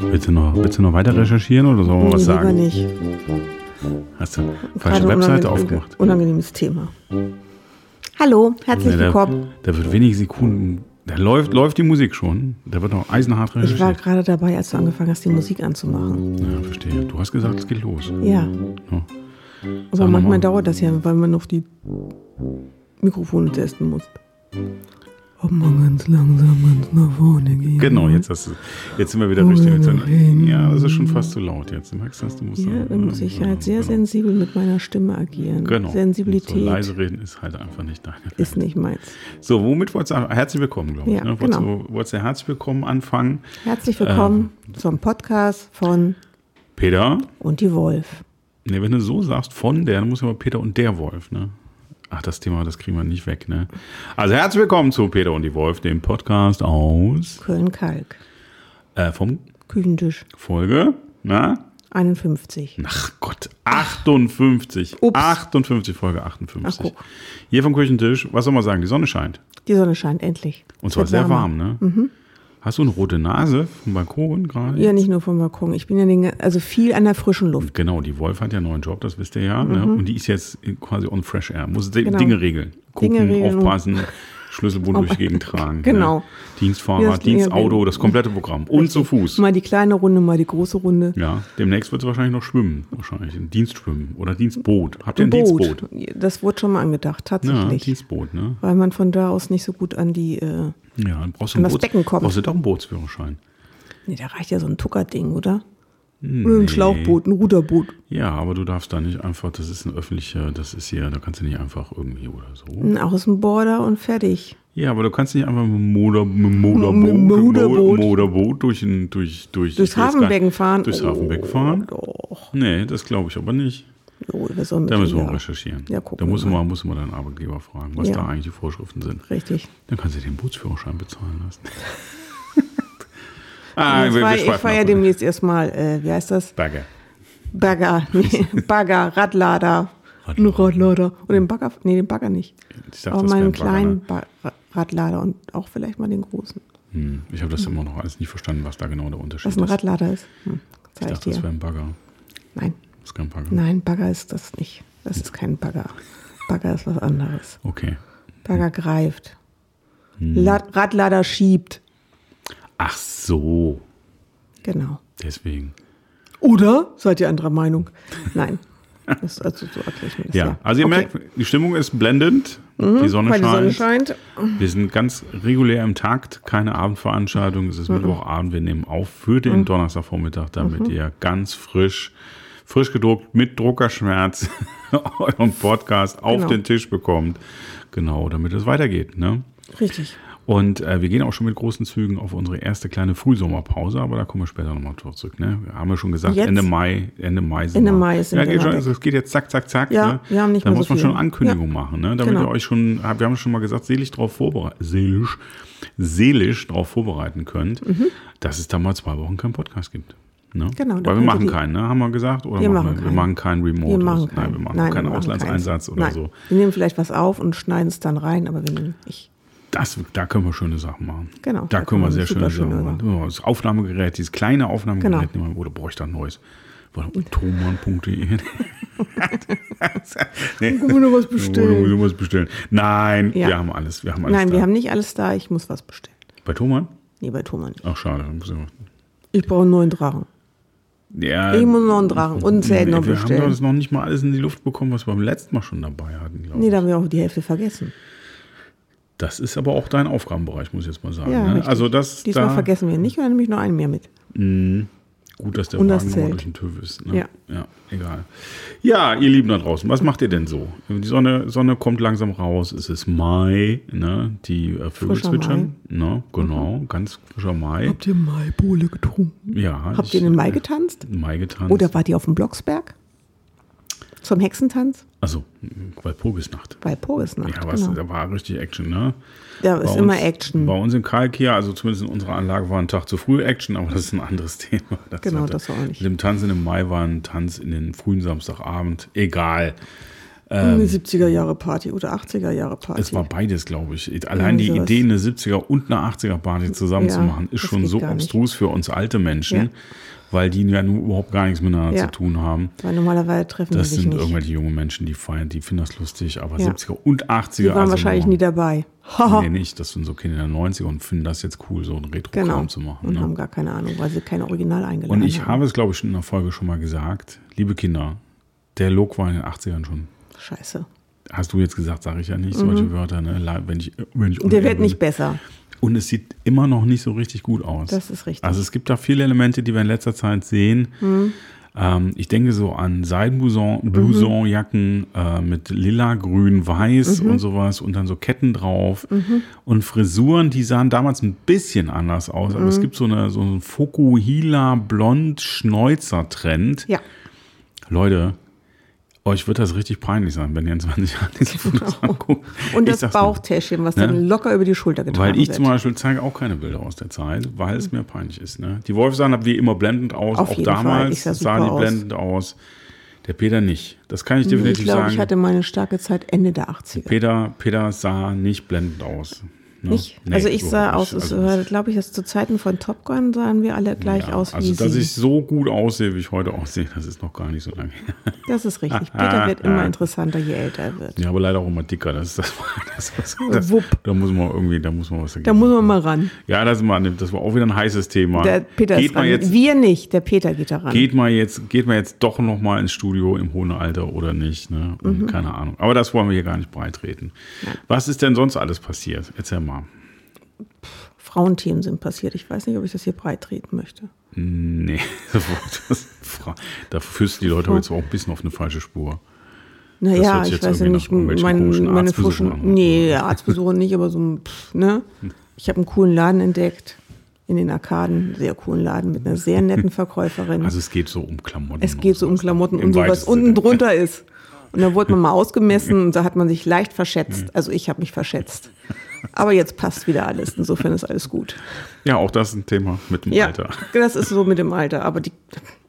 Willst du noch, willst du noch weiter recherchieren oder sollen wir Nee, was lieber sagen? nicht. Hast du falsche Webseite aufgemacht? Unangenehmes Thema. Hallo, herzlich Nee, da, willkommen. da wird wenig Sekunden. Da läuft, läuft die Musik schon. Da wird noch eisenhart Ich war recherchiert. gerade dabei, als du angefangen hast, die Musik anzumachen. Ja, verstehe. Du hast gesagt, es geht los. Ja, Ja. aber mal. manchmal dauert das ja, weil man noch die Mikrofone testen muss. Ob man ganz langsam ganz nach vorne geht. Genau, jetzt, hast du, jetzt sind wir wieder richtig. Ja, das ist schon fast zu laut jetzt. Du merkst das, du musst Ja, dann muss ich halt sehr genau. sensibel mit meiner Stimme agieren. Genau. Sensibilität So leise reden ist halt einfach nicht deine. ist nicht meins. So, womit wolltest du herzlich willkommen, glaube ich. Ja, ne? Wolltest, genau. du, wolltest du herzlich willkommen anfangen? Herzlich willkommen Ähm. zum Podcast von Peter, Und die Wolf. ne, wenn du so sagst, von der, dann muss aber Peter und der Wolf, ne? Ach, das Thema, das kriegen wir nicht weg, ne? Also herzlich willkommen zu Peter und die Wolf, dem Podcast aus Köln-Kalk. äh, vom Küchentisch Folge, na? 51. Ach Gott, 58. Ups. 58, Folge 58. Ach. Hier vom Küchentisch, was soll man sagen, die Sonne scheint. Die Sonne scheint endlich. Und Es zwar sehr warm, ne? Hast du eine rote Nase vom Balkon gerade? Ja, nicht nur vom Balkon. Ich bin ja den, also viel an der frischen Luft. Genau, die Wolf hat ja einen neuen Job, das wisst ihr ja. Ne? Und die ist jetzt quasi on fresh air. Muss Mhm. Genau. Dinge regeln. Gucken, Dinge regeln aufpassen, Schlüsselbund durch die Gegend tragen. Genau. Ne? Dienstfahrer, Ja, Dienstauto, das komplette Programm. Und zu Fuß. Mal die kleine Runde, mal die große Runde. Ja, demnächst wird es wahrscheinlich noch schwimmen. Wahrscheinlich ein Dienstschwimmen oder Dienstboot. Habt ihr ein, Boot. Dienstboot? Das wurde schon mal angedacht, Ja, tatsächlich. Dienstboot, ne? weil man von da aus nicht so gut an die. Äh, Ja, dann brauchst du An ein das Becken kommt. Brauchst du doch einen Bootsführerschein. nee, da reicht ja so ein Tuckerding, oder? Oder ein Schlauchboot, ein Ruderboot. Ja, aber du darfst da nicht einfach, das ist ein öffentlicher, das ist hier, da kannst du nicht einfach irgendwie oder so. Ein Außenborder und fertig. Ja, aber du kannst nicht einfach mit dem dem Motorboot. Motorboot durch, durch, durch Durchs Hafenbecken fahren. Durchs Oh, Hafenbecken fahren? Doch. Nee, das glaube ich aber nicht. Jo, Da müssen wir auch recherchieren. Ja, da muss man, muss man deinen Arbeitgeber fragen, was Ja. da eigentlich die Vorschriften sind. Richtig. Dann kannst du den Bootsführerschein bezahlen lassen. ah, ich fahre fahr ja demnächst erstmal, äh, wie heißt das? Bagger. Bagger, nee, Bagger, Radlader. Ein Radlader. Und den Bagger, nee, den Bagger nicht. Ich dachte, Aber meinen ein Bagger, kleinen ne? ba Ra- Radlader und auch vielleicht mal den großen. Hm, ich habe das immer noch alles nicht verstanden, was da genau der Unterschied Was ein ist. Radlader ist. Hm, Ich zeig ich dachte, das wäre ein Bagger. Nein, Das ist kein Bagger. nein, Bagger ist das nicht. Das ist kein Bagger. Bagger ist was anderes. Okay. Bagger greift. Hm. La Radlader schiebt. Ach so, Genau. deswegen. Oder? Seid ihr anderer Meinung? Nein. Das, also so erkläre das. Ja, also ihr Okay. merkt, die Stimmung ist blendend. die Sonne Weil die Sonne scheint. scheint. Wir sind ganz regulär im Takt, keine Abendveranstaltung. Es ist Mhm. Mittwochabend. Wir nehmen auf für den Donnerstagvormittag, damit Mhm. ihr ganz frisch, frisch gedruckt mit Druckerschmerz euren Podcast auf Genau. den Tisch bekommt. Genau, damit es weitergeht. Ne? Richtig. Und äh, wir gehen auch schon mit großen Zügen auf unsere erste kleine Frühsommerpause, aber da kommen wir später nochmal drauf zurück. Ne? Haben wir schon gesagt, Jetzt? Ende Mai, Ende Mai sind Ende wir. Mai sind ja, wir geht schon, also es geht jetzt zack, zack, zack. Ja, ne? wir haben nicht Da muss so man schon viel. Ankündigung Ja. machen, ne? damit Genau. ihr euch schon, wir haben schon mal gesagt, seelisch drauf vorbereiten, seelisch, seelisch drauf vorbereiten könnt, dass es da mal zwei Wochen keinen Podcast gibt. Ne? Genau, Weil wir machen keinen, ne? haben wir gesagt? Oder Wir machen wir, wir keinen. machen keinen Remote. Wir machen Nein, keinen. wir machen Nein, keinen wir Auslandseinsatz oder Nein. so. Wir nehmen vielleicht was auf und schneiden es dann rein, aber wir nehmen nicht. Das, da können wir schöne Sachen machen. Genau, Da, da können wir sehr schöne Sachen machen. Ja, Das Aufnahmegerät, dieses kleine Aufnahmegerät, Genau. nehmen wir, oder brauche ich da ein neues? Thomann.de. nee. Wir noch was bestellen? muss ich was bestellen? Nein, Ja. wir haben alles. Wir haben alles Nein, da. wir haben nicht alles da. Ich muss was bestellen. Bei Thomann? Nee, bei Thomas nicht. Ach, schade. dann muss ich- Ich brauche einen neuen Drachen. Ja, Ich muss noch einen Drachen und ein Zelt noch wir haben bestellen. das noch nicht mal alles in die Luft bekommen, was wir beim letzten Mal schon dabei hatten, glaube Nee, da haben wir auch die Hälfte vergessen. Das ist aber auch dein Aufgabenbereich, muss ich jetzt mal sagen. Ja, ne? Also das Diesmal da, vergessen wir nicht, oder nehme ich noch einen mehr mit. Gut, dass der Und das Wagen nochmal durch den TÜV ist. Ne? Ja. ja, egal. Ja, ihr Lieben da draußen, was macht ihr denn so? Die Sonne, Sonne kommt langsam raus, es ist Mai, ne? die äh, Vögel Frischer zwitschern. Ne? Genau, ganz frischer Mai. Habt ihr Maibowle getrunken? Ja, Habt ich- ihr in den Mai getanzt? Mai getanzt. Oder wart ihr auf dem Blocksberg? Zum Hexentanz? Also. Bei Pogesnacht. Ja, was, genau. da war richtig Action, ne? Da ist Bei immer uns- Action. Bei uns in Kalk hier, also zumindest in unserer Anlage, war ein Tag zu früh Action, aber das ist ein anderes Thema. Das Genau, hatte- das war auch nicht. Mit dem Tanzen im Mai war ein Tanz in den frühen Samstagabend. Egal. eine 70er Jahre Party oder 80er Jahre Party. Es war beides, glaube ich. Allein die. Idee, eine 70er und eine 80er Party zusammen zu Ja, machen, ist schon so gar nicht. abstrus für uns alte Menschen, Ja. Weil die ja nun überhaupt gar nichts miteinander Ja. zu tun haben. Weil normalerweise treffen Das die sich sind nicht. irgendwelche junge Menschen, die feiern, die finden das lustig, aber Ja. 70er und 80er. Die waren also wahrscheinlich nie dabei. Nee, nicht. Das sind so Kinder der 90er und finden das jetzt cool, so ein Retro-Kram genau. zu machen. Und Ne? haben gar keine Ahnung, weil sie kein Original eingeladen Und ich haben. habe es, glaube ich, schon in der Folge schon mal gesagt. Liebe Kinder, der Look war in den 80ern schon. Scheiße. Hast du jetzt gesagt, sage ich ja nicht, solche Wörter, ne? Wenn ich, wenn ich Mhm. Der wird nicht besser. Und es sieht immer noch nicht so richtig gut aus. Das ist richtig. Also es gibt da viele Elemente, die wir in letzter Zeit sehen. Mhm. Ähm, ich denke so an Seidenblouson, Blousonjacken äh, mit lila, grün, weiß Mhm. und sowas und dann so Ketten drauf und Frisuren, die sahen damals ein bisschen anders aus. Aber es Mhm. gibt so, eine, so einen Fokuhila blond Schnäuzer Trend. Ja. Leute, euch wird das richtig peinlich sein, wenn ihr in 20 Jahren diese Fotos anguckt. Und Ich das. Bauchtäschchen, was Ne? dann locker über die Schulter getragen Weil ich wird. zum Beispiel zeige auch keine Bilder aus der Zeit, weil es mir peinlich ist. Ne? Die Wolf sahen wie immer blendend aus, Auf auch damals Ich sah sahen die aus. blendend aus. Der Peter nicht. Das kann ich ich definitiv glaube, sagen. ich hatte meine starke Zeit Ende der 80er. Peter, Peter sah nicht blendend aus. Ne? Nicht? Nee, also ich sah aus, Also glaube ich, dass zu Zeiten von Top Gun sahen wir alle gleich ja, aus wie also, dass sie. ich so gut aussehe, wie ich heute aussehe, das ist noch gar nicht so lange her. das ist richtig. Peter wird immer interessanter, je älter er wird. Ja, aber leider auch immer dicker. Das ist das, das, das, das Wupp. Da muss man irgendwie, da muss man was dagegen Da muss man mal ran. Ja, das, ist mal, das war auch wieder ein heißes Thema. Der Peter geht ist mal ran. jetzt Wir nicht, der Peter geht da ran. Geht man jetzt, geht man jetzt doch noch mal ins Studio im hohen Alter oder nicht? Ne? Mhm. Keine Ahnung. Aber das wollen wir hier gar nicht breitreten. Was ist denn sonst alles passiert? Erzähl mal. Frauenthemen sind passiert. Ich weiß nicht, ob ich das hier breit treten möchte. Nee, da führst du die Leute jetzt auch ein bisschen auf eine falsche Spur. Naja, ich weiß ja nicht, mein, meine an. Nee, Arztbesuche nicht, aber so ein, pff, ne? Ich habe einen coolen Laden entdeckt in den Arkaden, sehr coolen Laden mit einer sehr netten Verkäuferin. Also es geht so um Klamotten. es geht so um Klamotten und so, was unten drunter ist. Und dann wurde man mal ausgemessen und da hat man sich leicht verschätzt. Also ich habe mich verschätzt. Aber jetzt passt wieder alles. Insofern ist alles gut. Ja, auch das ist ein Thema mit dem Ja, Alter. das ist so mit dem Alter. Aber die,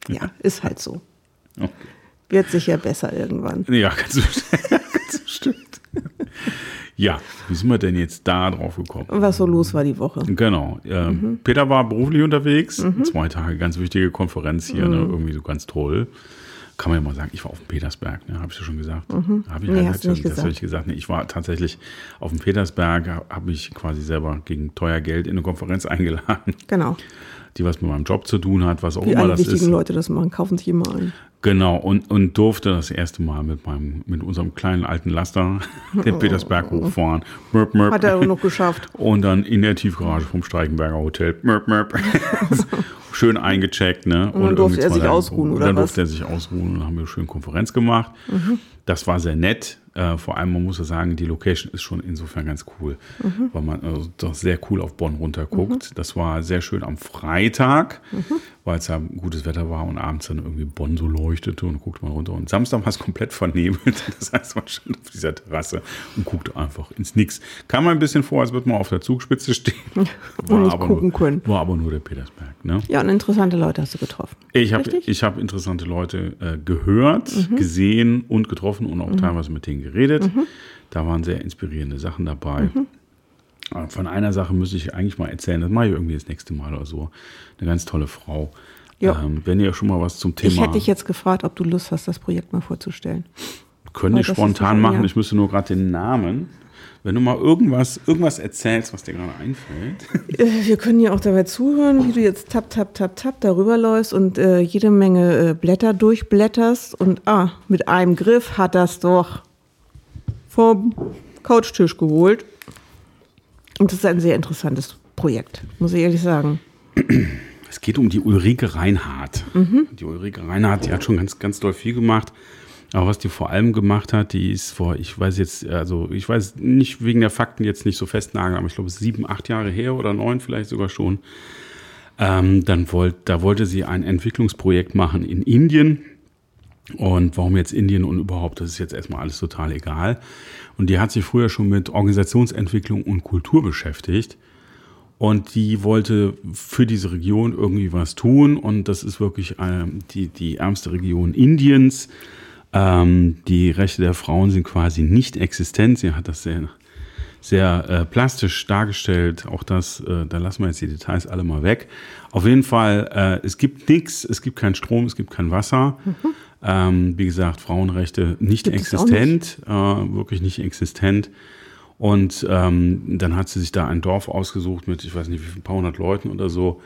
ja, ist halt so. Okay. Wird sicher besser irgendwann. Ja, ganz bestimmt. Ja, wie sind wir denn jetzt da drauf gekommen? Was so los war die Woche. Genau. Ähm, Mhm. Peter war beruflich unterwegs. Zwei Tage, ganz wichtige Konferenz hier, Mhm. ne? irgendwie so ganz toll. Kann man ja mal sagen, ich war auf dem Petersberg, ne? habe ich ja schon gesagt. Habe ich Mhm. Nee, halt, hast nicht das habe gesagt. ich gesagt. Nee, ich war tatsächlich auf dem Petersberg, habe mich quasi selber gegen teuer Geld in eine Konferenz eingeladen, Genau. die was mit meinem Job zu tun hat, was auch Wie immer das wichtigen ist. Leute das machen, kaufen sich immer ein. Genau, und, und durfte das erste Mal mit meinem, mit unserem kleinen alten Laster den Petersberg hochfahren. Mörp, mörp. Oh. Hat er auch noch geschafft. Und dann in der Tiefgarage vom Streichenberger Hotel. Mörp, mörp. schön eingecheckt, ne? Und dann durfte er sich ausruhen, und oder Dann was? durfte er sich ausruhen und dann haben wir eine schöne Konferenz gemacht. Mhm. Das war sehr nett. Äh, vor allem, man muss ja sagen, die Location ist schon insofern ganz cool, Mhm. weil man also doch sehr cool auf Bonn runter guckt. Das war sehr schön am Freitag, Mhm. weil es ja gutes Wetter war und abends dann irgendwie Bonn so leuchtete und guckt man runter. Und Samstag war es komplett vernebelt. Das heißt, man stand auf dieser Terrasse und guckte einfach ins Nix. Kam mir ein bisschen vor, als würde man auf der Zugspitze stehen. War nicht aber gucken nur, können. War aber nur der Petersberg. Ne? Ja, und interessante Leute hast du getroffen. Ich habe hab interessante Leute äh, gehört, Mhm. gesehen und getroffen und auch teilweise mit denen geredet. Da waren sehr inspirierende Sachen dabei. Mhm. Äh, Von einer Sache müsste ich eigentlich mal erzählen, das mache ich irgendwie das nächste Mal oder so. Eine ganz tolle Frau. Ähm, wenn ihr schon mal was zum Thema Ich hätte dich jetzt gefragt, ob du Lust hast, das Projekt mal vorzustellen. können weil wir das ist spontan machen. ja. Ich müsste nur gerade den Namen. Wenn du mal irgendwas, irgendwas erzählst, was dir gerade einfällt. Äh, Wir können ja auch dabei zuhören, wie du jetzt tap, tap, tap, tap darüber läufst und äh, jede Menge äh, Blätter durchblätterst. Und ah, mit einem Griff hat das doch vom Couchtisch geholt. Und das ist ein sehr interessantes Projekt, muss ich ehrlich sagen. Es geht um die Ulrike Reinhardt. Mhm. Die Ulrike Reinhardt, die hat schon ganz, ganz doll viel gemacht. Aber was die vor allem gemacht hat, die ist vor, ich weiß jetzt, also ich weiß nicht wegen der Fakten jetzt nicht so festnageln, aber ich glaube sieben, acht Jahre her oder neun vielleicht sogar schon. Ähm, dann wollt, da wollte sie ein Entwicklungsprojekt machen in Indien Und warum jetzt Indien und überhaupt, das ist jetzt erstmal alles total egal. Und die hat sich früher schon mit Organisationsentwicklung und Kultur beschäftigt. Und die wollte für diese Region irgendwie was tun. Und das ist wirklich äh, die, die ärmste Region Indiens. Ähm, die Rechte der Frauen sind quasi nicht existent. Sie hat das sehr, sehr äh, plastisch dargestellt. Auch das, äh, da lassen wir jetzt die Details alle mal weg. Auf jeden Fall, äh, es gibt nichts, es gibt keinen Strom, es gibt kein Wasser. Mhm. Ähm, wie gesagt, Frauenrechte nicht gibt existent, nicht? Äh, wirklich nicht existent. Und ähm, dann hat sie sich da ein Dorf ausgesucht mit, ich weiß nicht, wie viel, ein paar hundert Leuten oder so.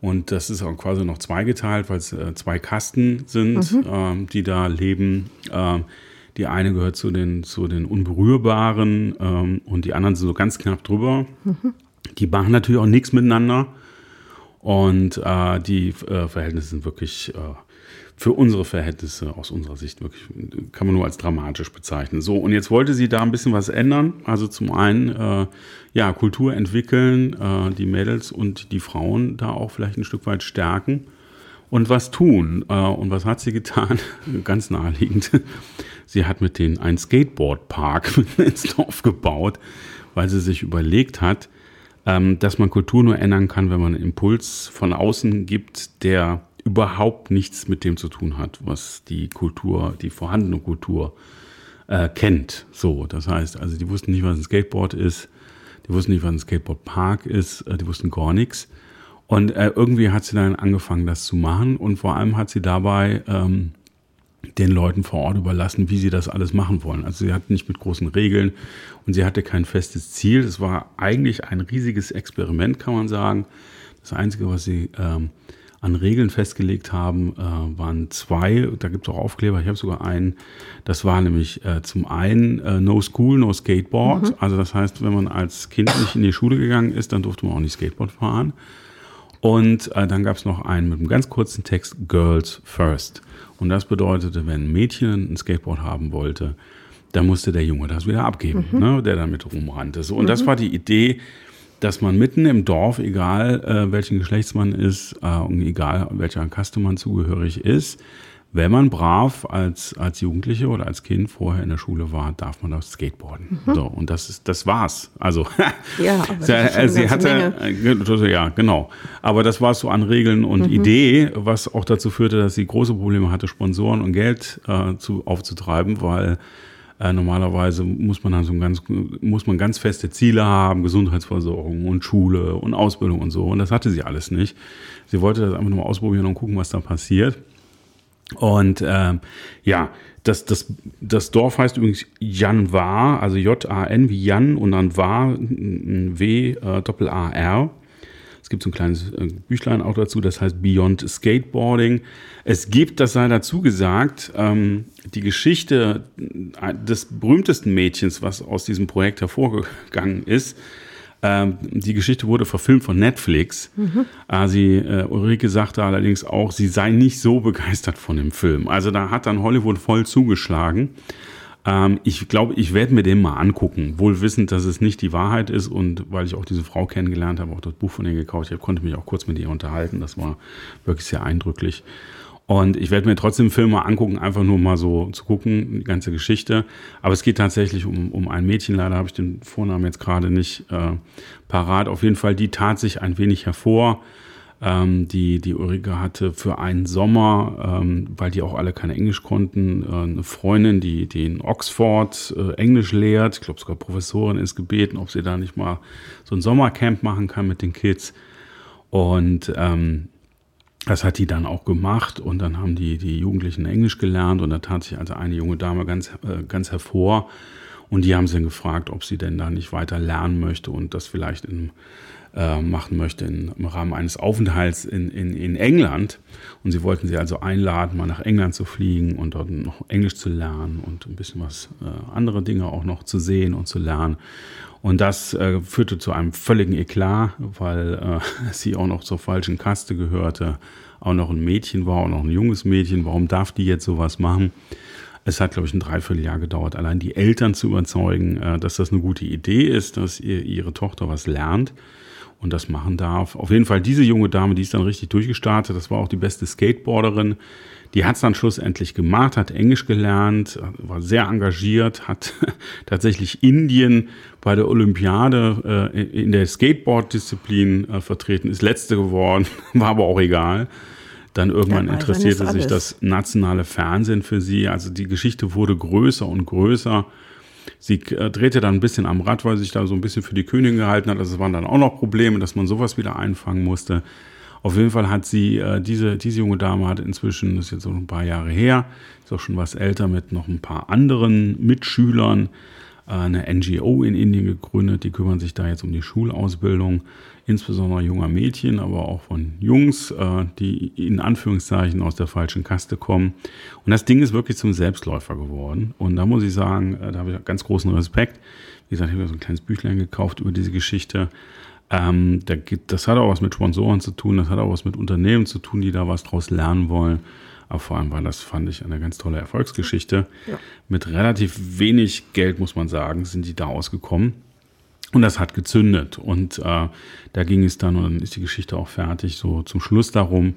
Und das ist auch quasi noch zweigeteilt, weil es äh, zwei Kasten sind, mhm. ähm, die da leben. Ähm, die eine gehört zu den, zu den Unberührbaren ähm, und die anderen sind so ganz knapp drüber. Mhm. Die machen natürlich auch nichts miteinander. Und äh, die äh, Verhältnisse sind wirklich äh, für unsere Verhältnisse aus unserer Sicht wirklich, kann man nur als dramatisch bezeichnen. So, und jetzt wollte sie da ein bisschen was ändern. Also zum einen, äh, ja, Kultur entwickeln, äh, die Mädels und die Frauen da auch vielleicht ein Stück weit stärken und was tun. Äh, und was hat sie getan? Ganz naheliegend. Sie hat mit denen einen Skateboardpark ins Dorf gebaut, weil sie sich überlegt hat, ähm, dass man Kultur nur ändern kann, wenn man einen Impuls von außen gibt, der überhaupt nichts mit dem zu tun hat, was die Kultur, die vorhandene Kultur äh, kennt. So, das heißt, also die wussten nicht, was ein Skateboard ist, die wussten nicht, was ein Skateboardpark ist, äh, die wussten gar nichts. Und äh, irgendwie hat sie dann angefangen, das zu machen und vor allem hat sie dabei ähm, den Leuten vor Ort überlassen, wie sie das alles machen wollen. Also sie hat nicht mit großen Regeln und sie hatte kein festes Ziel. Es war eigentlich ein riesiges Experiment, kann man sagen. Das Einzige, was sie ähm, an Regeln festgelegt haben, äh, waren zwei. Da gibt es auch Aufkleber. Ich habe sogar einen. Das war nämlich äh, zum einen äh, No School, No Skateboard. Mhm. Also das heißt, wenn man als Kind nicht in die Schule gegangen ist, dann durfte man auch nicht Skateboard fahren. Und äh, dann gab es noch einen mit einem ganz kurzen Text Girls First. Und das bedeutete, wenn ein Mädchen ein Skateboard haben wollte, dann musste der Junge das wieder abgeben, mhm. ne, der damit rumrannte. So, und mhm. das war die Idee, dass man mitten im Dorf, egal äh, welchen Geschlechts man ist äh, und egal welcher Kaste man zugehörig ist, wenn man brav als, als Jugendliche oder als Kind vorher in der Schule war, darf man das Skateboarden. Mhm. So, und das ist, das war's. Also, ja, aber sie, äh, sie hatte, Menge. ja, genau. Aber das war so an Regeln und mhm. Idee, was auch dazu führte, dass sie große Probleme hatte, Sponsoren und Geld äh, zu, aufzutreiben, weil äh, normalerweise muss man dann so ein ganz, muss man ganz feste Ziele haben, Gesundheitsversorgung und Schule und Ausbildung und so. Und das hatte sie alles nicht. Sie wollte das einfach nur mal ausprobieren und gucken, was da passiert. Und ähm, ja, das, das, das Dorf heißt übrigens Janvar, also J-A-N wie Jan und dann War, W, äh, Doppel-A-R. Es gibt so ein kleines äh, Büchlein auch dazu, das heißt Beyond Skateboarding. Es gibt, das sei dazu gesagt, ähm, die Geschichte äh, des berühmtesten Mädchens, was aus diesem Projekt hervorgegangen ist, ähm, die Geschichte wurde verfilmt von Netflix. Mhm. Äh, sie, Ulrike sagte allerdings auch, sie sei nicht so begeistert von dem Film. Also da hat dann Hollywood voll zugeschlagen. Ähm, ich glaube, ich werde mir den mal angucken, wohl wissend, dass es nicht die Wahrheit ist und weil ich auch diese Frau kennengelernt habe, auch das Buch von ihr gekauft habe, konnte mich auch kurz mit ihr unterhalten. Das war wirklich sehr eindrücklich. Und ich werde mir trotzdem Filme angucken, einfach nur mal so zu gucken, die ganze Geschichte. Aber es geht tatsächlich um, um ein Mädchen. Leider habe ich den Vornamen jetzt gerade nicht äh, parat. Auf jeden Fall, die tat sich ein wenig hervor. Ähm, die, die Ulrike hatte für einen Sommer, ähm, weil die auch alle kein Englisch konnten, äh, eine Freundin, die, die in Oxford äh, Englisch lehrt. Ich glaube sogar Professorin ist gebeten, ob sie da nicht mal so ein Sommercamp machen kann mit den Kids. Und ähm, das hat die dann auch gemacht und dann haben die, die Jugendlichen Englisch gelernt und da tat sich also eine junge Dame ganz, äh, ganz hervor und die haben sie dann gefragt, ob sie denn da nicht weiter lernen möchte und das vielleicht in, äh, machen möchte in, im Rahmen eines Aufenthalts in, in, in England. Und sie wollten sie also einladen, mal nach England zu fliegen und dort noch Englisch zu lernen und ein bisschen was äh, andere Dinge auch noch zu sehen und zu lernen. Und das äh, führte zu einem völligen Eklat, weil äh, sie auch noch zur falschen Kaste gehörte, auch noch ein Mädchen war, auch noch ein junges Mädchen. Warum darf die jetzt sowas machen? Es hat, glaube ich, ein Dreivierteljahr gedauert, allein die Eltern zu überzeugen, äh, dass das eine gute Idee ist, dass ihr, ihre Tochter was lernt. Und das machen darf. Auf jeden Fall diese junge Dame, die ist dann richtig durchgestartet. Das war auch die beste Skateboarderin. Die hat es dann schlussendlich gemacht, hat Englisch gelernt, war sehr engagiert, hat tatsächlich Indien bei der Olympiade äh, in der Skateboard-Disziplin äh, vertreten, ist letzte geworden, war aber auch egal. Dann irgendwann Ja, interessierte sich das nationale Fernsehen für sie. Also die Geschichte wurde größer und größer. Sie äh, drehte dann ein bisschen am Rad, weil sie sich da so ein bisschen für die Königin gehalten hat. Also es waren dann auch noch Probleme, dass man sowas wieder einfangen musste. Auf jeden Fall hat sie, äh, diese, diese junge Dame hat inzwischen, das ist jetzt so ein paar Jahre her, ist auch schon was älter, mit noch ein paar anderen Mitschülern äh, eine NGO in Indien gegründet. Die kümmern sich da jetzt um die Schulausbildung, insbesondere junger Mädchen, aber auch von Jungs, äh, die in Anführungszeichen aus der falschen Kaste kommen. Und das Ding ist wirklich zum Selbstläufer geworden. Und da muss ich sagen, äh, da habe ich ganz großen Respekt. Wie gesagt, ich habe mir so ein kleines Büchlein gekauft über diese Geschichte. Ähm, da gibt, das hat auch was mit Sponsoren zu tun, das hat auch was mit Unternehmen zu tun, die da was draus lernen wollen. Aber vor allem war das, fand ich, eine ganz tolle Erfolgsgeschichte. Ja. Mit relativ wenig Geld, muss man sagen, sind die da ausgekommen. Und das hat gezündet. Und äh, da ging es dann, und dann ist die Geschichte auch fertig, so zum Schluss darum,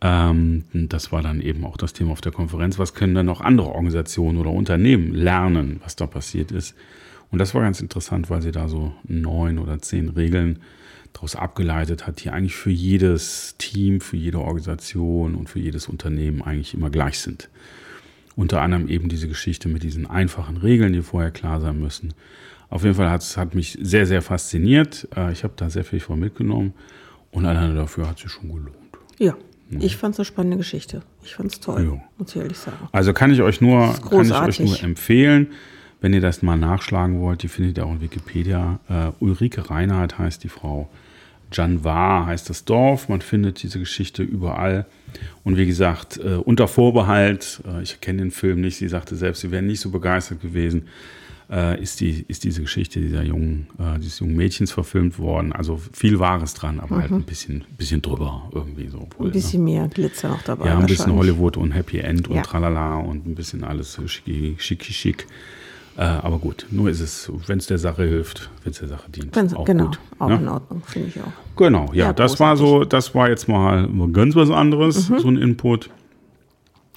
ähm, das war dann eben auch das Thema auf der Konferenz, was können dann noch andere Organisationen oder Unternehmen lernen, was da passiert ist. Und das war ganz interessant, weil sie da so neun oder zehn Regeln daraus abgeleitet hat, die eigentlich für jedes Team, für jede Organisation und für jedes Unternehmen eigentlich immer gleich sind. Unter anderem eben diese Geschichte mit diesen einfachen Regeln, die vorher klar sein müssen. Auf jeden Fall hat es mich sehr, sehr fasziniert. Äh, Ich habe da sehr viel von mitgenommen und alleine dafür hat es sich schon gelohnt. Ja, ich fand es eine spannende Geschichte. Ich fand es toll, Ja. muss ich ehrlich sagen. Also kann ich euch nur, kann ich euch nur empfehlen, wenn ihr das mal nachschlagen wollt, die findet ihr auch in Wikipedia. Äh, Ulrike Reinhardt heißt die Frau. Janvar heißt das Dorf. Man findet diese Geschichte überall. Und wie gesagt, äh, unter Vorbehalt, ich kenne den Film nicht, sie sagte selbst, sie wäre nicht so begeistert gewesen, äh, ist, die, ist diese Geschichte dieser jungen, äh, dieses jungen Mädchens verfilmt worden. Also viel Wahres dran, aber halt ein bisschen, bisschen drüber irgendwie so. Obwohl, Ein ne? bisschen mehr Glitzer noch dabei. Ja, ein bisschen. Hollywood und Happy End und Ja. tralala und ein bisschen alles schicki, schicki, schick. Äh, aber gut, nur ist es, wenn es der Sache hilft, wenn es der Sache dient. Wenn's- auch genau, gut. auch ne? in Ordnung, finde ich auch. Genau, ja, Ja, das war so, das war jetzt mal ganz was anderes, Mhm. so ein Input.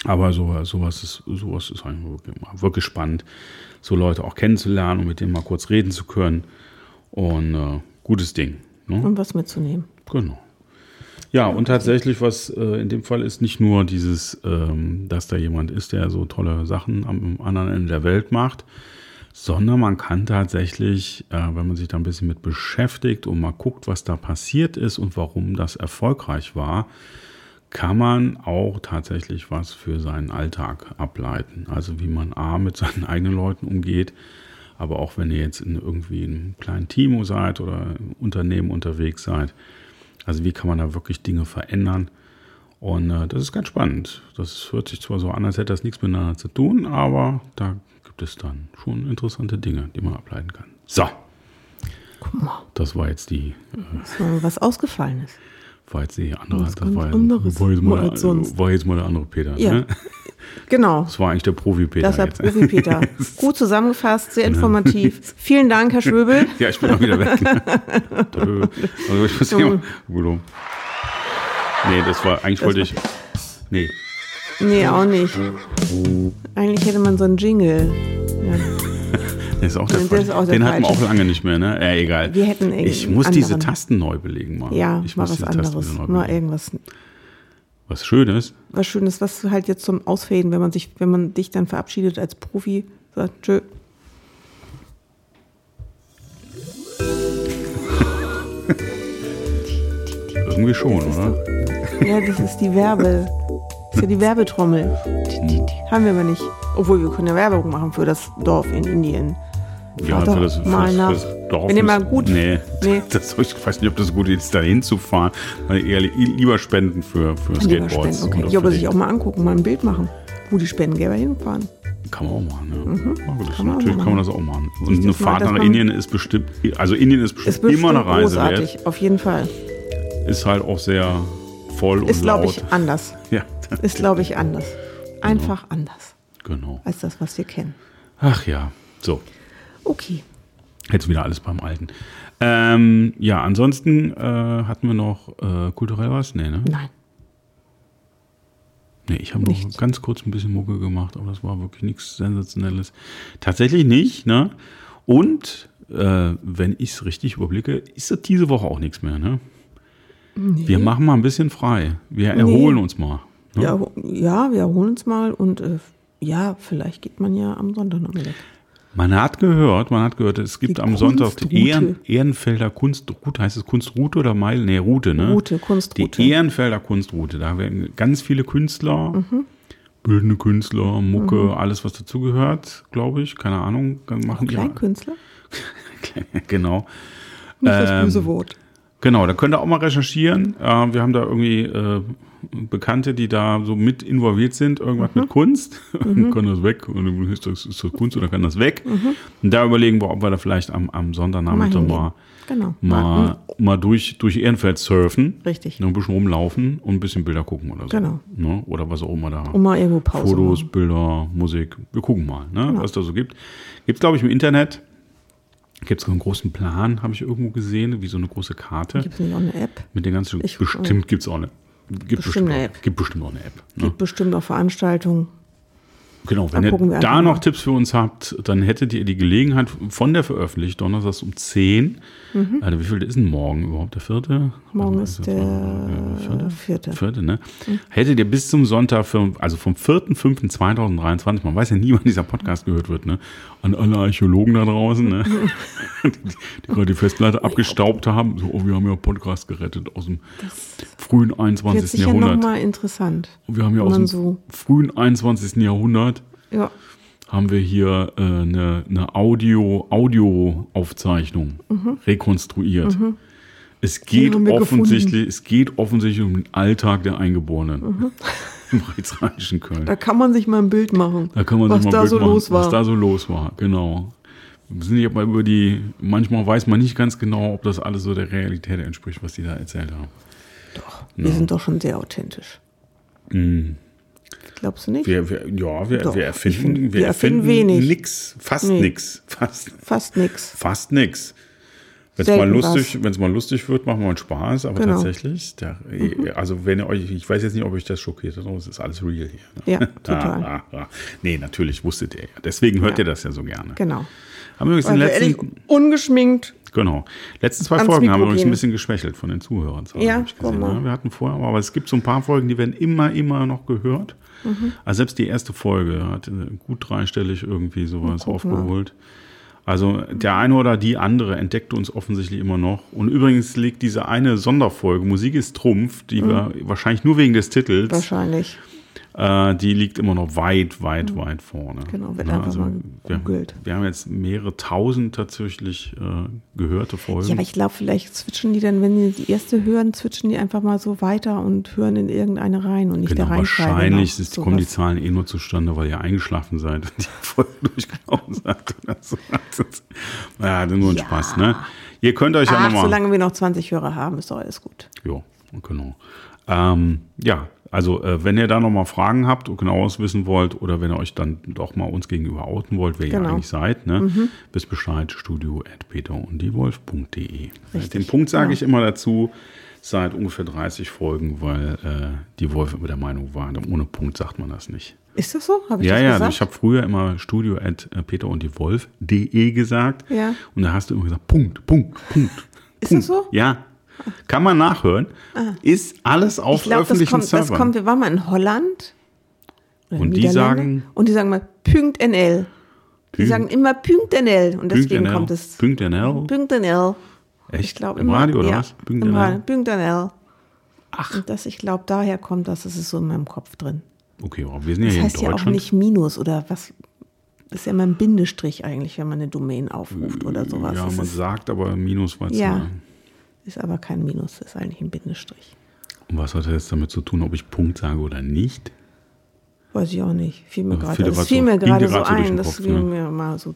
Aber so, sowas ist, sowas ist eigentlich wirklich, wirklich spannend, so Leute auch kennenzulernen und mit denen mal kurz reden zu können. Und äh, gutes Ding. Ne? Um was mitzunehmen. Genau. Ja, und tatsächlich, was äh, in dem Fall ist nicht nur dieses, ähm, dass da jemand ist, der so tolle Sachen am anderen Ende der Welt macht, sondern man kann tatsächlich, äh, wenn man sich da ein bisschen mit beschäftigt und mal guckt, was da passiert ist und warum das erfolgreich war, kann man auch tatsächlich was für seinen Alltag ableiten. Also wie man A mit seinen eigenen Leuten umgeht, aber auch wenn ihr jetzt in irgendwie einem kleinen Team seid oder im Unternehmen unterwegs seid. Also wie kann man da wirklich Dinge verändern? Und äh, das ist ganz spannend. Das hört sich zwar so an, als hätte das nichts miteinander zu tun, aber da gibt es dann schon interessante Dinge, die man ableiten kann. So, Guck mal, das war jetzt die, äh, das war was ausgefallen ist. War jetzt die andere, das ganz war, anderes war, jetzt mal, als sonst. war jetzt mal der andere Peter. Ja. Ne? Genau. Das war eigentlich der Profi-Peter. Das war jetzt. Profi Peter. Gut zusammengefasst, sehr informativ. Vielen Dank, Herr Schwöbel. Ja, ich bin auch wieder weg. also ich muss hier mal. Nee, das war, eigentlich wollte ich, nee, Nee, auch nicht. Eigentlich hätte man so einen Jingle. Ja. Der ist auch der, Der falsche. ist auch der Den hatten wir falsche. auch lange nicht mehr, ne? Äh, egal. Wir hätten ich muss diese anderen. Tasten neu belegen mal. Ja, ich mal was diese anderes. Mal irgendwas Was Schönes. was Schönes, was halt jetzt zum Ausfaden, wenn man sich, wenn man dich dann verabschiedet als Profi, sagt, tschö. Irgendwie schon, oder? Ja, das ist die Werbe. Das ist ja die Werbetrommel. Haben wir aber nicht. Obwohl wir können ja Werbung machen für das Dorf in Indien. Ja, für das, für mal das, nach. für das Dorf. Wenn ihr mal gut- Nee, Nee. Das, ich weiß nicht, ob das gut ist, da hinzufahren. Eher lieber spenden für, für Lieber Skateboards. spenden, okay. Ja, aber für sich die- auch mal angucken, mal ein Bild machen, wo die Spendengeber hinfahren. Kann man auch machen, ja. ja gut, das Kann man natürlich mal kann man das auch machen. Und eine das Fahrt nach man- Indien ist bestimmt, also Indien ist bestimmt, Ist bestimmt immer eine Reise wert. großartig, auf jeden Fall. Ist halt auch sehr voll und Ist, glaube laut. ich, anders. ja, Ist, glaube ich, anders. Einfach anders genau. als das, was wir kennen. Ach ja, so. Okay. Jetzt wieder alles beim Alten. Ähm, ja, ansonsten äh, hatten wir noch äh, kulturell was? Nee, ne? Nein. Nee, ich habe noch ganz kurz ein bisschen Mucke gemacht, aber das war wirklich nichts Sensationelles. Tatsächlich nicht, ne? Und äh, wenn ich es richtig überblicke, ist das diese Woche auch nichts mehr, ne? Wir machen mal ein bisschen frei. Wir erholen uns mal. Ne? Ja, ja, wir erholen uns mal und äh, ja, vielleicht geht man ja am Sonntag noch weg. Man hat gehört, man hat gehört, es gibt Die am Sonntag die. Ehren, Ehrenfelder Kunstroute, heißt es Kunstroute oder Meile? Nee, Route, ne? Route, Kunstroute. Die Ehrenfelder Kunstroute, da werden ganz viele Künstler, Mhm. bildende Künstler, Mucke, alles was dazugehört, glaube ich, keine Ahnung, machen Kleinkünstler? genau. Nicht das Ähm, böse Wort. Genau, da könnt ihr auch mal recherchieren. Äh, wir haben da irgendwie äh, Bekannte, die da so mit involviert sind, irgendwas Mhm. mit Kunst. kann das weg? Und ist das, ist das Kunst oder kann das weg? Und da überlegen wir, ob wir da vielleicht am, am Sonntagnachmittag hingehen. mal, Genau. mal, mal durch, durch Ehrenfeld surfen. Richtig. Ein bisschen rumlaufen und ein bisschen Bilder gucken oder so. Genau. Ne? Oder was auch immer da. Um mal irgendwo Pause Fotos, machen. Bilder, Musik. Wir gucken mal, ne? Genau. was da so gibt. Gibt es, glaube ich, im Internet. Gibt es einen großen Plan, habe ich irgendwo gesehen, wie so eine große Karte. Gibt es nicht auch eine App? Mit den ganzen, Ich- bestimmt gibt es auch eine. Gibt bestimmt, eine auch, App. gibt bestimmt auch eine App. Ne? Gibt bestimmt auch Veranstaltungen. Genau, wenn ihr da noch mal. Tipps für uns habt, dann hättet ihr die Gelegenheit von der Veröffentlichung, donnerstags um 10. Also wie viel ist denn morgen überhaupt? Der vierte? Mhm. Morgen Also, ist das der vierte? vierte. Vierte, ne? Hättet ihr bis zum Sonntag, für, also vom 4.5.2023, man weiß ja nie, wann dieser Podcast gehört wird, ne? An alle Archäologen da draußen, ne? die, die gerade die Festplatte abgestaubt haben. So, oh, wir haben ja Podcast gerettet aus dem frühen Wird 21. sicher Jahrhundert. nochmal interessant. Wir haben ja aus dem so- frühen 21. Jahrhundert Ja, haben wir hier äh, eine, eine Audio, Audioaufzeichnung rekonstruiert. Es geht offensichtlich, es geht offensichtlich um den Alltag der Eingeborenen im Rechtsrheinischen Köln. da kann man sich mal ein Bild machen, Da kann man was sich mal da ein Bild so machen, los war. was da so los war. Genau. Wir sind nicht aber über die, manchmal weiß man nicht ganz genau, ob das alles so der Realität entspricht, was die da erzählt haben. Wir sind doch schon sehr authentisch. Glaubst du nicht? Mhm. Wir, wir, ja, wir, wir erfinden, find, wir erfinden wenig. nix, fast Nee. nix, fast, Fast nix. fast nix. Wenn es mal lustig, wenn es mal lustig wird, machen wir uns Spaß, aber Genau. tatsächlich, der, also wenn ihr euch, ich weiß jetzt nicht, ob euch das schockiert hat, aber es ist alles real hier. Ne? Ja, total. Ah, ah, ah. Nee, natürlich wusstet ihr ja. Deswegen hört Ja. ihr das ja so gerne. Genau. Haben wir übrigens den wir ehrlich letzten, ungeschminkt. genau, letzten zwei Folgen haben wir übrigens ein bisschen geschwächelt von den Zuhörern. Ja, guck mal. ne? Wir hatten vorher, aber es gibt so ein paar Folgen, die werden immer, immer noch gehört. Mhm. Also selbst die erste Folge hat äh, gut dreistellig irgendwie sowas aufgeholt. Also der eine oder die andere entdeckt uns offensichtlich immer noch. Und übrigens liegt diese eine Sonderfolge, Musik ist Trumpf, die wir wahrscheinlich nur wegen des Titels, Mhm. Wahrscheinlich. Äh, die liegt immer noch weit, weit, weit vorne. Genau, wird Ne, einfach mal wir, gegoogelt. wir haben jetzt mehrere tausend tatsächlich äh, gehörte Folgen. Ja, aber ich glaube, vielleicht switchen die dann, wenn die die erste hören, switchen die einfach mal so weiter und hören in irgendeine rein und nicht Genau, der Reihenfolge wahrscheinlich ist, kommen die Zahlen eh nur zustande, weil ihr eingeschlafen seid und die Folge durchgelaufen seid. so. ja, das ist nur ein Ja. Spaß, ne? Ihr könnt euch ja Ach, nochmal. solange wir noch 20 Hörer haben, ist doch alles gut. Ja, genau. Ähm, ja, also äh, wenn ihr da nochmal Fragen habt und genaues wissen wollt oder wenn ihr euch dann doch mal uns gegenüber outen wollt, wer ihr Genau. eigentlich seid, ne? bis Bescheid, studio at peterunddiewolf.de. Den Punkt sage genau. ich immer dazu, seit ungefähr 30 Folgen, weil äh, die Wolf immer der Meinung war, ohne Punkt sagt man das nicht. Ist das so? Habe ich Ja, das ja, gesagt? ich habe früher immer studio at äh, peterunddiewolf.de gesagt. Ja. Und da hast du immer gesagt, Punkt, Punkt, Punkt. Ist Punkt. das so? Ja. Kann man nachhören. Ist alles auf ich glaube, das öffentlichen kommt, das Servern. kommt, wir waren mal in Holland. Und die sagen- Und die sagen mal NL. Die Punkt- sagen immer NL. Und deswegen NL. kommt es. NL. NL. Echt? Ich glaube Im immer. Radio oder ja, was? NL. NL. Ach. Und das, ich glaube, daher kommt das. Das ist so in meinem Kopf drin. Okay, aber wir sind ja Das hier heißt in ja auch Deutschland. nicht Minus oder was. Das ist ja immer ein Bindestrich eigentlich, wenn man eine Domain aufruft oder sowas. ja, das man sagt aber Minus, was Ja. äh, ist aber kein Minus, das ist eigentlich ein Bindestrich. Und was hat das jetzt damit zu tun, ob ich Punkt sage oder nicht? Weiß ich auch nicht. Fiel mir gerade grad fiel mir gerade so ein. Das fiel ne? mir mal so.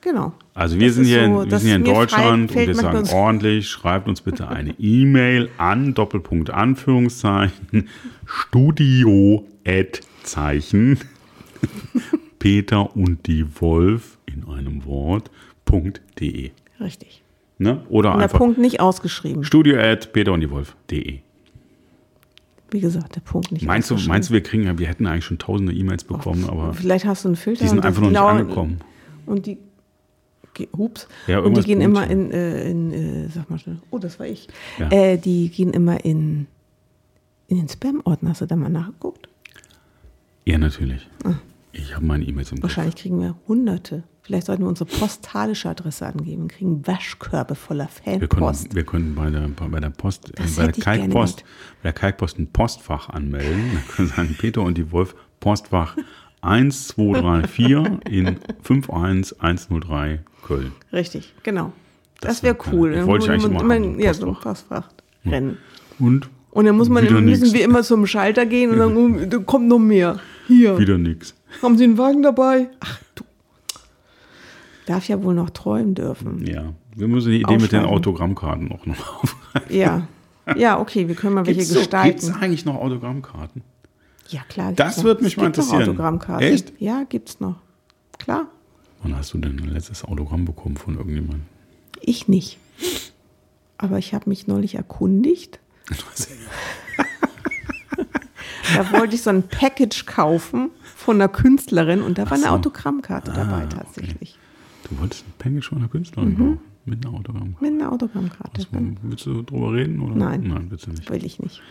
Genau. Also wir Das sind hier, so, wir sind hier in Deutschland und wir sagen ordentlich, schreibt uns bitte eine E-Mail an Doppelpunkt Anführungszeichen Studio at Zeichen Peter und die Wolf in einem Wort wolf.de. Richtig. Ne? Oder Und der einfach Punkt nicht ausgeschrieben. studio at peterunddiewolf.de. Wie gesagt, der Punkt nicht Meinst du, ausgeschrieben. meinst du, wir kriegen, wir hätten eigentlich schon tausende E-Mails bekommen, aber Vielleicht hast du einen Filter. die sind einfach noch nicht genau- angekommen. Und die. Hups. Ja, und die gehen immer in, äh, in äh, sag mal schnell. Oh, das war ich. Ja. Äh, die gehen immer in, in den Spam-Ordner. Hast du da mal nachgeguckt? Ja, natürlich. Ich habe meine E-Mails im Kopf. Ah. Wahrscheinlich kriegen wir hunderte. Vielleicht sollten wir unsere postalische Adresse angeben. kriegen Waschkörbe voller Wir Fanpost. können, wir können bei der, bei der Post, Das äh, bei der Kalkpost, bei der Kalkpost ein Postfach anmelden. Dann können wir sagen, Peter und die Wolf, Postfach 1234 in 51103 Köln. Richtig, genau. Das Das, wäre wär cool. Dann Wollte ich eigentlich man immer haben, ja, so ein Postfach. Rennen. Und Und dann muss man, müssen nix. wir immer zum Schalter gehen und oh, da kommt noch mehr. Hier. wieder nix. Haben Sie einen Wagen dabei? Ach du. Darf ja wohl noch träumen dürfen. Ja, wir müssen die Idee mit den. Autogrammkarten auch noch aufgreifen. Ja. Ja, okay, wir können mal welche Gibt's gestalten. gibt's eigentlich noch Autogrammkarten? ja, klar. Das noch. würde mich Es mal gibt noch interessieren. Autogrammkarten. Echt? Ja, gibt's noch. Klar. Wann hast du denn ein letztes Autogramm bekommen von irgendjemandem? Ich nicht. Aber ich habe mich neulich erkundigt. Da wollte ich so ein Package kaufen von einer Künstlerin und da war so. eine Autogrammkarte dabei Ah, okay. Du wolltest ein einer Künstlerin kaufen? Mit einer Autogrammkarte? Mit einer Autogrammkarte. Was, willst du drüber reden? Oder? Nein. Nein, willst du nicht. Will ich nicht.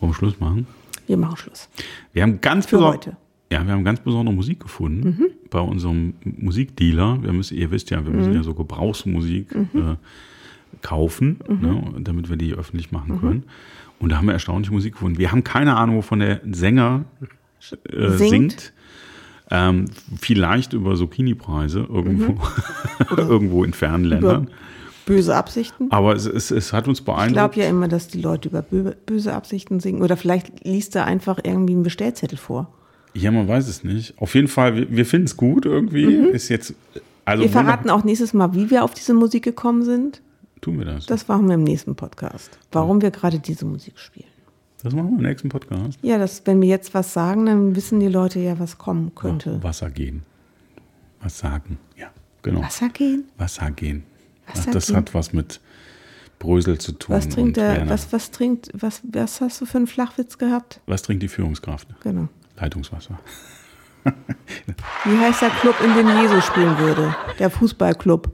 Wollen wir Schluss machen? Wir machen Schluss. Wir haben ganz Für heute. Mhm. Ja, wir haben ganz besondere Musik gefunden bei unserem Musikdealer. Wir müssen, ihr wisst ja, wir Mhm. müssen ja so Gebrauchsmusik äh, kaufen, Mhm. ne, damit wir die öffentlich machen können. Und da haben wir erstaunliche Musik gefunden. Wir haben keine Ahnung, wovon der Sänger äh, singt. Singt. Ähm, vielleicht über Zucchini-Preise irgendwo, irgendwo in fernen Ländern. Mhm. Böse Absichten. Aber es, es, es hat uns Ich beeindruckt. glaube ja immer, dass die Leute über bö- böse Absichten singen. Oder vielleicht liest er einfach irgendwie einen Bestellzettel vor. Ja, man weiß es nicht. Auf jeden Fall, wir, wir finden es gut irgendwie. Ist jetzt, also Mhm. Wir verraten auch nächstes Mal, wie wir auf diese Musik gekommen sind. tun wir das. Das machen wir im nächsten Podcast. Warum wir gerade diese Musik spielen. Das machen wir im nächsten Podcast. Ja, das, wenn wir jetzt was sagen, dann wissen die Leute ja, was kommen könnte. Wasser gehen. Was sagen. Ja, genau. Wasser gehen? Wasser gehen. Wasser das gehen. hat was mit Brösel zu tun. Was trinkt der, was, was trinkt, was, was hast du für einen Flachwitz gehabt? was trinkt die Führungskraft? Genau. Leitungswasser. Wie heißt der Club, in dem Jesus spielen würde? Der Fußballclub.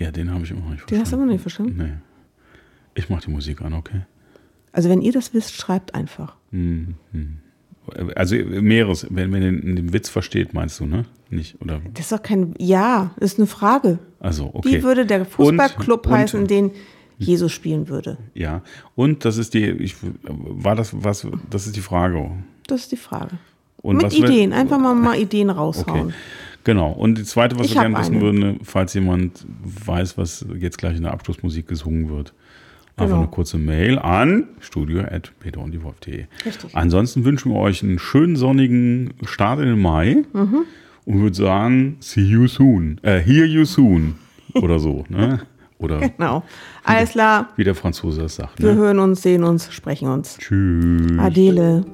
Ja, den habe ich immer noch nicht Den hast du verstanden. immer noch nicht verstanden? Nee. Ich mache die Musik an, okay? Also wenn ihr das wisst, schreibt einfach. Also mehres, wenn man den, den Witz versteht, meinst du, ne? Nicht, oder? Das ist doch kein, ja, das ist eine Frage. Also, okay. Wie würde der Fußballclub Und- und- heißen, in den Jesus spielen würde? Ja, und das ist die, ich, war das was, das ist die Frage. Das ist die Frage. Und Mit was wir- Ideen, einfach mal, mal Ideen Okay, raushauen. genau. Und die zweite, was Ich wir gerne wissen eine. würden, falls jemand weiß, was jetzt gleich in der Abschlussmusik gesungen wird, einfach Genau. eine kurze Mail an studio.peterunddiewolf.de. Richtig. Ansonsten wünschen wir euch einen schönen sonnigen Start in den Mai Mhm. und würde sagen, see you soon, äh, hear you soon oder so, ne? Oder Genau. Alles klar, wie der Franzose das sagt, wir ne? hören uns, sehen uns, sprechen uns. Tschüss. Adele.